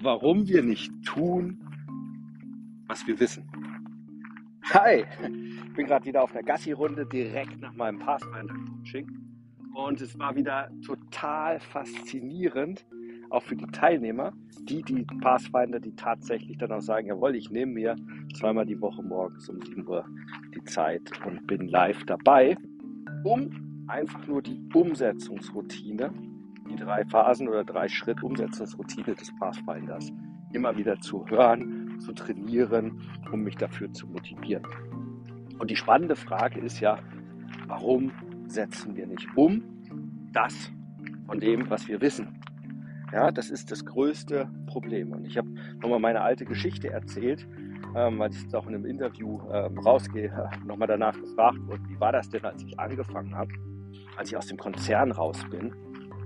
Warum wir nicht tun, was wir wissen. Hi, ich bin gerade wieder auf der Gassi-Runde direkt nach meinem Pathfinder-Coaching und es war wieder total faszinierend, auch für die Teilnehmer, die, die Pathfinder, die tatsächlich dann auch sagen, jawohl, ich nehme mir zweimal die Woche morgens um 7 Uhr die Zeit und bin live dabei, um einfach nur die Umsetzungsroutine die drei Phasen oder drei Schritt Umsetzungsroutine des Pathfinders immer wieder zu hören, zu trainieren, um mich dafür zu motivieren. Und die spannende Frage ist ja, warum setzen wir nicht um das von dem, was wir wissen? Ja, das ist das größte Problem. Und ich habe nochmal meine alte Geschichte erzählt, ähm, weil ich jetzt auch in einem Interview ähm, rausgehe, äh, nochmal danach gefragt wurde, wie war das denn, als ich angefangen habe, als ich aus dem Konzern raus bin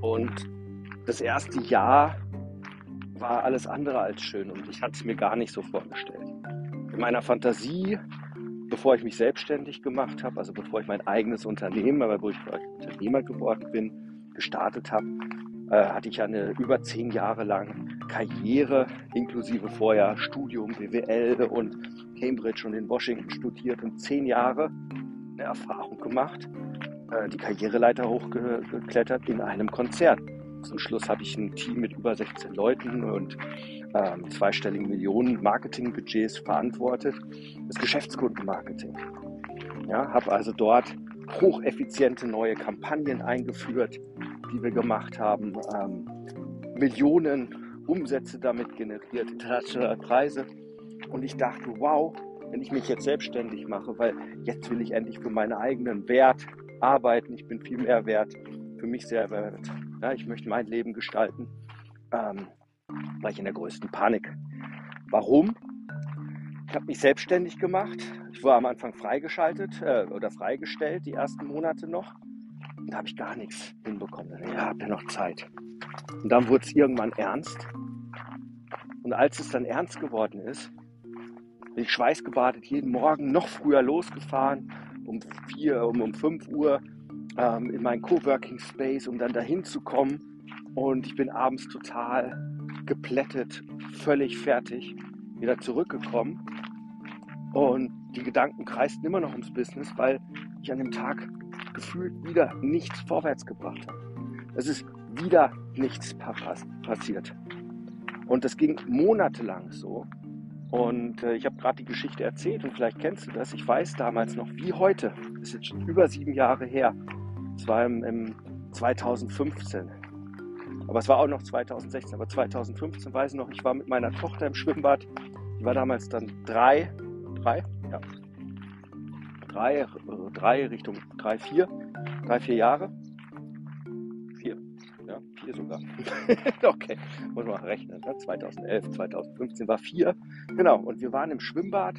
und das erste Jahr war alles andere als schön und ich hatte es mir gar nicht so vorgestellt. In meiner Fantasie, bevor ich mich selbstständig gemacht habe, also bevor ich mein eigenes Unternehmen, aber wo ich Unternehmer geworden bin, gestartet habe, äh, hatte ich eine über zehn Jahre lang Karriere, inklusive vorher Studium, BWL und Cambridge und in Washington studiert und zehn Jahre eine Erfahrung gemacht, äh, die Karriereleiter hochgeklettert in einem Konzern. Zum Schluss hatte ich ein Team mit über 16 Leuten und ähm, zweistelligen Millionen Marketingbudgets verantwortet. Das Geschäftskundenmarketing. Ja, habe also dort hocheffiziente neue Kampagnen eingeführt, die wir gemacht haben. Ähm, Millionen Umsätze damit generiert, internationale Preise. Und ich dachte, wow, wenn ich mich jetzt selbstständig mache, weil jetzt will ich endlich für meinen eigenen Wert arbeiten, ich bin viel mehr wert, für mich sehr wert. Ja, ich möchte mein Leben gestalten. Ähm, war ich in der größten Panik. Warum? Ich habe mich selbstständig gemacht. Ich war am Anfang freigeschaltet äh, oder freigestellt, die ersten Monate noch. Und da habe ich gar nichts hinbekommen. Ja, habt ihr noch Zeit. Und dann wurde es irgendwann ernst. Und als es dann ernst geworden ist, bin ich schweißgebadet jeden Morgen noch früher losgefahren, um vier, um, um fünf Uhr ähm, in meinen Coworking Space, um dann dahin zu kommen. Und ich bin abends total geplättet, völlig fertig, wieder zurückgekommen. Und die Gedanken kreisten immer noch ums Business, weil ich an dem Tag gefühlt wieder nichts vorwärts gebracht habe. Es ist wieder nichts passiert. Und das ging monatelang so. Und äh, ich habe gerade die Geschichte erzählt und vielleicht kennst du das. Ich weiß damals noch wie heute, das ist jetzt schon über sieben Jahre her, es war im, im 2015. Aber es war auch noch 2016. Aber 2015 weiß ich noch, ich war mit meiner Tochter im Schwimmbad. Die war damals dann drei, drei, ja, drei, äh, drei Richtung drei, vier, drei, vier Jahre. Vier, sogar. okay, muss man rechnen. Ne? 2011, 2015 war vier. Genau, und wir waren im Schwimmbad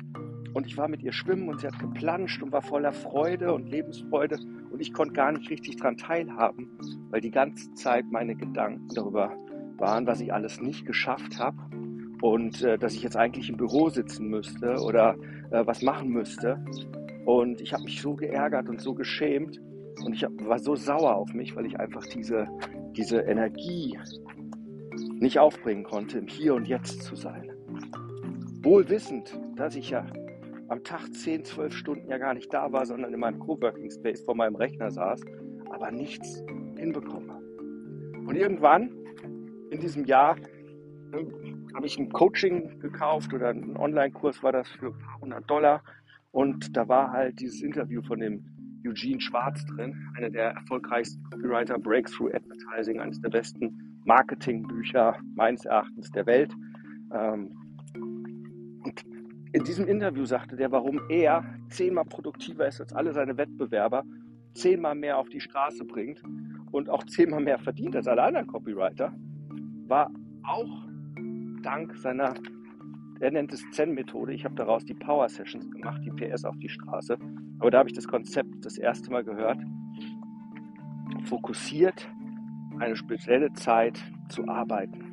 und ich war mit ihr schwimmen und sie hat geplanscht und war voller Freude und Lebensfreude. Und ich konnte gar nicht richtig daran teilhaben, weil die ganze Zeit meine Gedanken darüber waren, was ich alles nicht geschafft habe und äh, dass ich jetzt eigentlich im Büro sitzen müsste oder äh, was machen müsste. Und ich habe mich so geärgert und so geschämt und ich hab, war so sauer auf mich, weil ich einfach diese, diese Energie nicht aufbringen konnte, im Hier und Jetzt zu sein. Wohl wissend, dass ich ja am Tag 10, 12 Stunden ja gar nicht da war, sondern in meinem Coworking Space vor meinem Rechner saß, aber nichts hinbekomme. Und irgendwann in diesem Jahr äh, habe ich ein Coaching gekauft oder einen Online-Kurs war das für ein paar hundert Dollar. Und da war halt dieses Interview von dem Eugene Schwarz drin, einer der erfolgreichsten Copywriter, Breakthrough Advertising, eines der besten Marketingbücher meines Erachtens der Welt. Ähm, und in diesem Interview sagte der, warum er zehnmal produktiver ist als alle seine Wettbewerber, zehnmal mehr auf die Straße bringt und auch zehnmal mehr verdient als alle anderen Copywriter, war auch dank seiner, er nennt es Zen-Methode, ich habe daraus die Power Sessions gemacht, die PS auf die Straße. Aber da habe ich das Konzept das erste Mal gehört, fokussiert eine spezielle Zeit zu arbeiten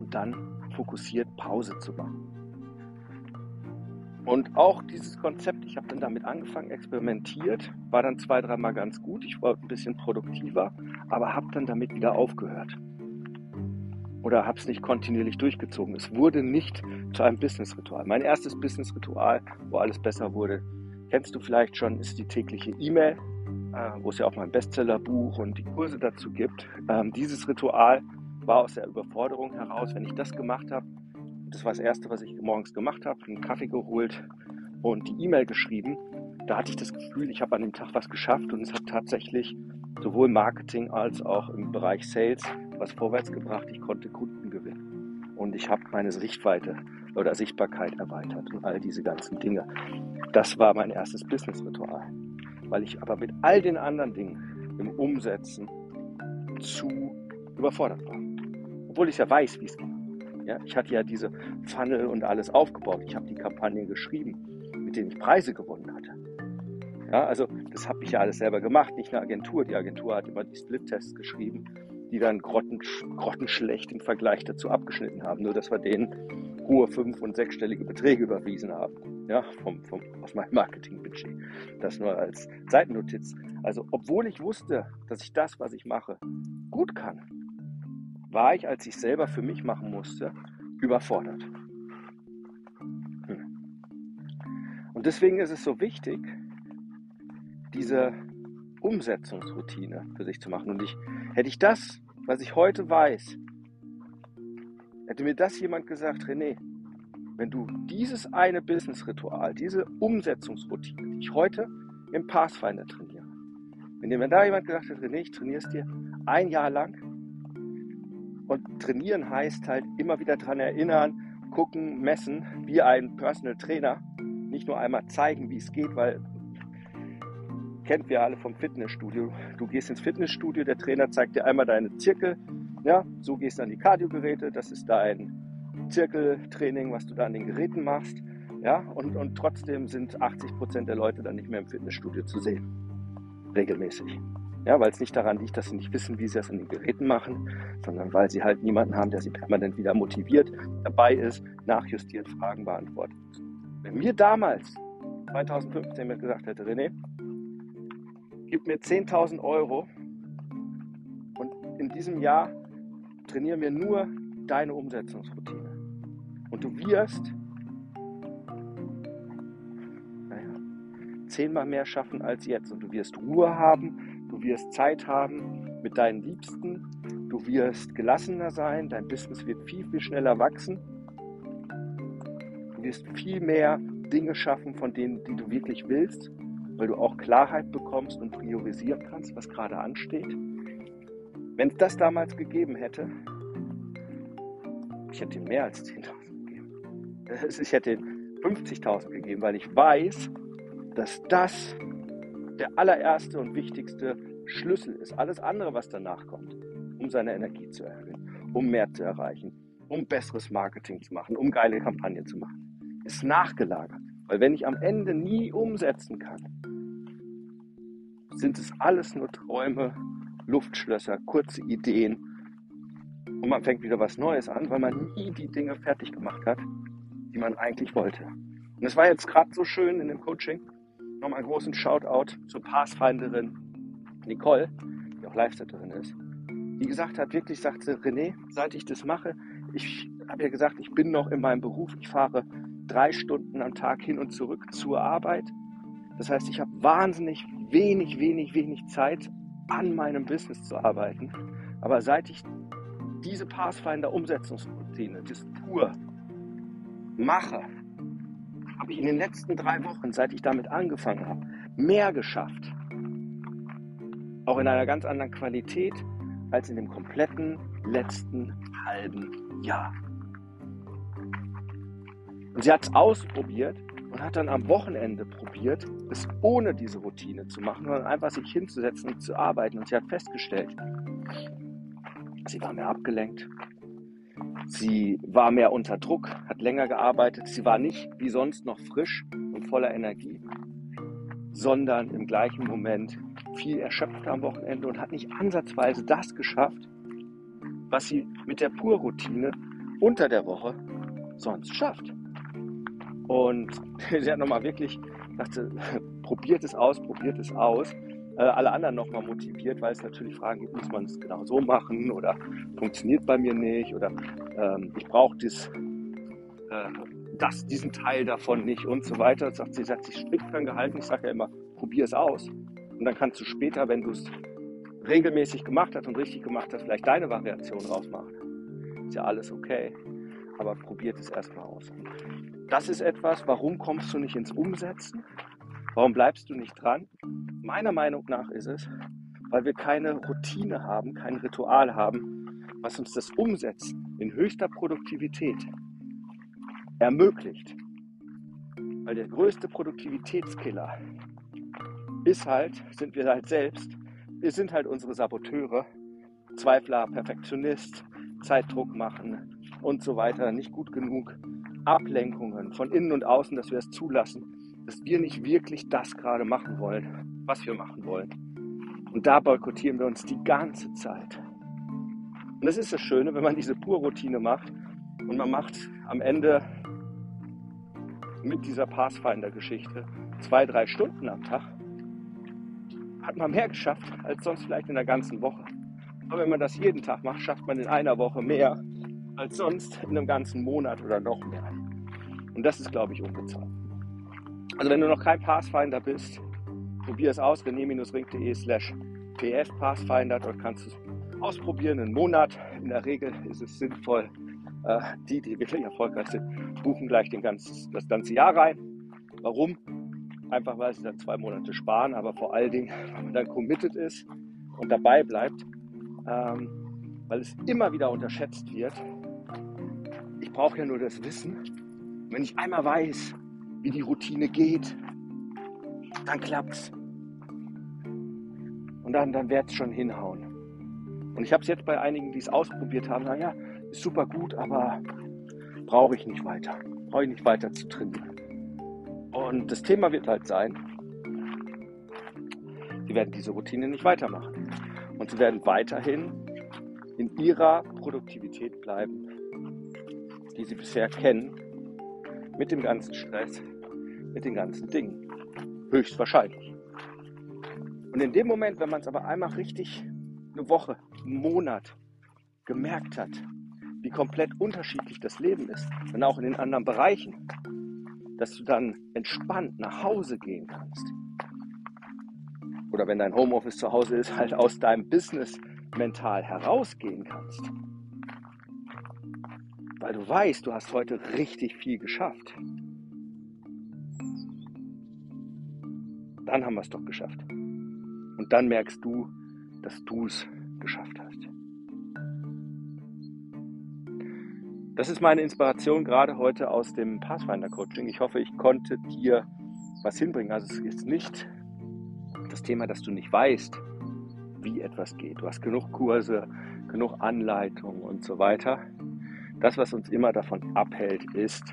und dann fokussiert Pause zu machen. Und auch dieses Konzept, ich habe dann damit angefangen, experimentiert, war dann zwei, dreimal ganz gut. Ich war ein bisschen produktiver, aber habe dann damit wieder aufgehört. Oder habe es nicht kontinuierlich durchgezogen. Es wurde nicht zu einem Business-Ritual. Mein erstes Business-Ritual, wo alles besser wurde, kennst du vielleicht schon, ist die tägliche E-Mail, äh, wo es ja auch mein Bestsellerbuch und die Kurse dazu gibt. Ähm, dieses Ritual war aus der Überforderung heraus, wenn ich das gemacht habe, das war das Erste, was ich morgens gemacht habe, einen Kaffee geholt und die E-Mail geschrieben. Da hatte ich das Gefühl, ich habe an dem Tag was geschafft und es hat tatsächlich sowohl Marketing als auch im Bereich Sales was vorwärts gebracht. Ich konnte Kunden gewinnen und ich habe meine Sichtweite oder Sichtbarkeit erweitert und all diese ganzen Dinge. Das war mein erstes Business-Ritual, weil ich aber mit all den anderen Dingen im Umsetzen zu überfordert war. Obwohl ich ja weiß, wie es geht. Ja, ich hatte ja diese Funnel und alles aufgebaut. Ich habe die Kampagnen geschrieben, mit denen ich Preise gewonnen hatte. Ja, also das habe ich ja alles selber gemacht, nicht eine Agentur. Die Agentur hat immer die Split-Tests geschrieben, die dann grotten, grottenschlecht im Vergleich dazu abgeschnitten haben. Nur, dass wir denen hohe fünf- und sechsstellige Beträge überwiesen haben. Ja, vom, vom, aus meinem Marketingbudget. Das nur als Seitennotiz. Also, obwohl ich wusste, dass ich das, was ich mache, gut kann, war ich, als ich selber für mich machen musste, überfordert. Hm. Und deswegen ist es so wichtig, diese Umsetzungsroutine für sich zu machen. Und ich, hätte ich das, was ich heute weiß, hätte mir das jemand gesagt, René, wenn du dieses eine Business-Ritual, diese Umsetzungsroutine, die ich heute im Pathfinder trainiere, wenn dir da jemand gesagt hätte, René, ich trainiere es dir ein Jahr lang, und trainieren heißt halt immer wieder daran erinnern, gucken, messen, wie ein Personal Trainer. Nicht nur einmal zeigen, wie es geht, weil kennt wir alle vom Fitnessstudio. Du gehst ins Fitnessstudio, der Trainer zeigt dir einmal deine Zirkel. Ja, so gehst du an die Kardiogeräte. Das ist dein Zirkeltraining, was du da an den Geräten machst. Ja, und, und trotzdem sind 80 Prozent der Leute dann nicht mehr im Fitnessstudio zu sehen. Regelmäßig. Ja, weil es nicht daran liegt, dass sie nicht wissen, wie sie das an den Geräten machen, sondern weil sie halt niemanden haben, der sie permanent wieder motiviert, dabei ist, nachjustiert, Fragen beantwortet. Wenn mir damals, 2015, mir gesagt hätte, René, gib mir 10.000 Euro und in diesem Jahr trainieren wir nur deine Umsetzungsroutine. Und du wirst naja, zehnmal mehr schaffen als jetzt und du wirst Ruhe haben, Du wirst Zeit haben mit deinen Liebsten. Du wirst gelassener sein. Dein Business wird viel, viel schneller wachsen. Du wirst viel mehr Dinge schaffen, von denen, die du wirklich willst, weil du auch Klarheit bekommst und priorisieren kannst, was gerade ansteht. Wenn es das damals gegeben hätte, ich hätte ihm mehr als 10.000 gegeben. Ich hätte ihm 50.000 gegeben, weil ich weiß, dass das der allererste und wichtigste Schlüssel ist. Alles andere, was danach kommt, um seine Energie zu erhöhen, um mehr zu erreichen, um besseres Marketing zu machen, um geile Kampagnen zu machen, ist nachgelagert. Weil wenn ich am Ende nie umsetzen kann, sind es alles nur Träume, Luftschlösser, kurze Ideen. Und man fängt wieder was Neues an, weil man nie die Dinge fertig gemacht hat, die man eigentlich wollte. Und es war jetzt gerade so schön in dem Coaching nochmal einen großen Shoutout zur Pathfinderin Nicole, die auch Live-Setterin ist, die gesagt hat, wirklich sagte, René, seit ich das mache, ich habe ja gesagt, ich bin noch in meinem Beruf, ich fahre drei Stunden am Tag hin und zurück zur Arbeit. Das heißt, ich habe wahnsinnig wenig, wenig, wenig Zeit, an meinem Business zu arbeiten. Aber seit ich diese Pathfinder-Umsetzungsroutine, das pur mache, habe ich in den letzten drei Wochen, seit ich damit angefangen habe, mehr geschafft. Auch in einer ganz anderen Qualität als in dem kompletten letzten halben Jahr. Und sie hat es ausprobiert und hat dann am Wochenende probiert, es ohne diese Routine zu machen, sondern einfach sich hinzusetzen und zu arbeiten. Und sie hat festgestellt, sie war mehr abgelenkt, Sie war mehr unter Druck, hat länger gearbeitet. Sie war nicht wie sonst noch frisch und voller Energie, sondern im gleichen Moment viel erschöpfter am Wochenende und hat nicht ansatzweise das geschafft, was sie mit der Purroutine unter der Woche sonst schafft. Und sie hat nochmal wirklich, dachte, probiert es aus, probiert es aus. Äh, alle anderen nochmal motiviert, weil es natürlich Fragen gibt, muss man es genau so machen oder funktioniert bei mir nicht oder ähm, ich brauche das, äh, das, diesen Teil davon nicht und so weiter. Sagt sie, sie hat sich strikt dran gehalten. Ich sage ja immer, probier es aus. Und dann kannst du später, wenn du es regelmäßig gemacht hast und richtig gemacht hast, vielleicht deine Variation rausmachen. Ist ja alles okay. Aber probiert es erstmal aus. Das ist etwas, warum kommst du nicht ins Umsetzen? Warum bleibst du nicht dran? Meiner Meinung nach ist es, weil wir keine Routine haben, kein Ritual haben, was uns das Umsetzen in höchster Produktivität ermöglicht. Weil der größte Produktivitätskiller ist halt, sind wir halt selbst. Wir sind halt unsere Saboteure, Zweifler, Perfektionist, Zeitdruck machen und so weiter, nicht gut genug, Ablenkungen von innen und außen, dass wir es zulassen, dass wir nicht wirklich das gerade machen wollen, was wir machen wollen. Und da boykottieren wir uns die ganze Zeit. Und das ist das Schöne, wenn man diese Pur-Routine macht und man macht am Ende mit dieser Pathfinder-Geschichte zwei, drei Stunden am Tag, hat man mehr geschafft als sonst vielleicht in der ganzen Woche. Aber wenn man das jeden Tag macht, schafft man in einer Woche mehr als sonst in einem ganzen Monat oder noch mehr. Und das ist, glaube ich, unbezahlt. Also wenn du noch kein Pathfinder bist, probier es aus, rené-ring.de slash pfpathfinder. Dort kannst du es ausprobieren, einen Monat. In der Regel ist es sinnvoll, äh, die, die wirklich erfolgreich sind, buchen gleich den ganzen, das ganze Jahr rein. Warum? einfach weil sie dann zwei Monate sparen, aber vor allen Dingen, wenn man dann committed ist und dabei bleibt, ähm, weil es immer wieder unterschätzt wird. Ich brauche ja nur das Wissen. Wenn ich einmal weiß, wie die Routine geht, dann klappt's. Und dann, dann es schon hinhauen. Und ich habe es jetzt bei einigen, die es ausprobiert haben, sagen, ja, ist super gut, aber brauche ich nicht weiter. Brauche ich nicht weiter zu trainieren. Und das Thema wird halt sein, sie werden diese Routine nicht weitermachen. Und sie werden weiterhin in ihrer Produktivität bleiben, die sie bisher kennen, mit dem ganzen Stress, mit den ganzen Dingen. Höchstwahrscheinlich. Und in dem Moment, wenn man es aber einmal richtig eine Woche, einen Monat gemerkt hat, wie komplett unterschiedlich das Leben ist, und auch in den anderen Bereichen, dass du dann entspannt nach Hause gehen kannst. Oder wenn dein Homeoffice zu Hause ist, halt aus deinem Business mental herausgehen kannst. Weil du weißt, du hast heute richtig viel geschafft. Dann haben wir es doch geschafft. Und dann merkst du, dass du es geschafft hast. Das ist meine Inspiration gerade heute aus dem Pathfinder Coaching. Ich hoffe, ich konnte dir was hinbringen. Also es ist nicht das Thema, dass du nicht weißt, wie etwas geht. Du hast genug Kurse, genug Anleitungen und so weiter. Das, was uns immer davon abhält, ist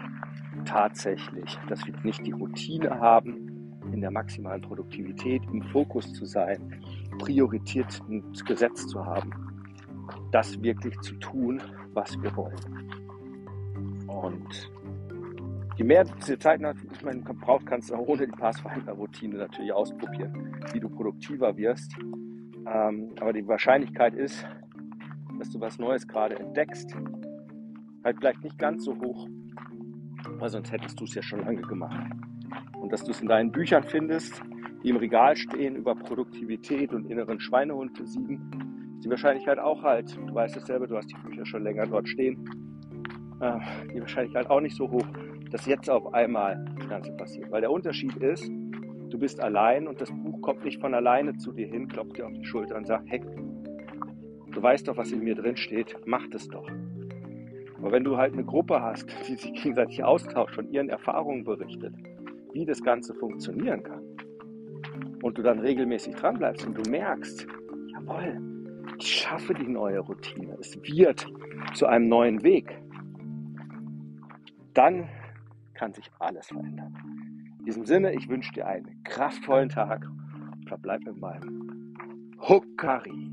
tatsächlich, dass wir nicht die Routine haben, in der maximalen Produktivität im Fokus zu sein, Priorität gesetzt zu haben, das wirklich zu tun, was wir wollen. Und je mehr du Zeit ich meine, brauchst, kannst du auch ohne die Pathfinder-Routine natürlich ausprobieren, wie du produktiver wirst. Ähm, aber die Wahrscheinlichkeit ist, dass du was Neues gerade entdeckst, halt vielleicht nicht ganz so hoch, weil sonst hättest du es ja schon lange gemacht. Und dass du es in deinen Büchern findest, die im Regal stehen über Produktivität und inneren Schweinehund besiegen, ist die Wahrscheinlichkeit auch halt, du weißt es selber, du hast die Bücher schon länger dort stehen, äh, die Wahrscheinlichkeit auch nicht so hoch, dass jetzt auf einmal das Ganze passiert. Weil der Unterschied ist, du bist allein und das Buch kommt nicht von alleine zu dir hin, klopft dir auf die Schulter und sagt, hey, du weißt doch, was in mir drin steht, mach das doch. Aber wenn du halt eine Gruppe hast, die sich gegenseitig austauscht, von ihren Erfahrungen berichtet, wie das Ganze funktionieren kann, und du dann regelmäßig dranbleibst und du merkst, jawohl, ich schaffe die neue Routine, es wird zu einem neuen Weg, dann kann sich alles verändern. In diesem Sinne, ich wünsche dir einen kraftvollen Tag und verbleib mit meinem Huckari.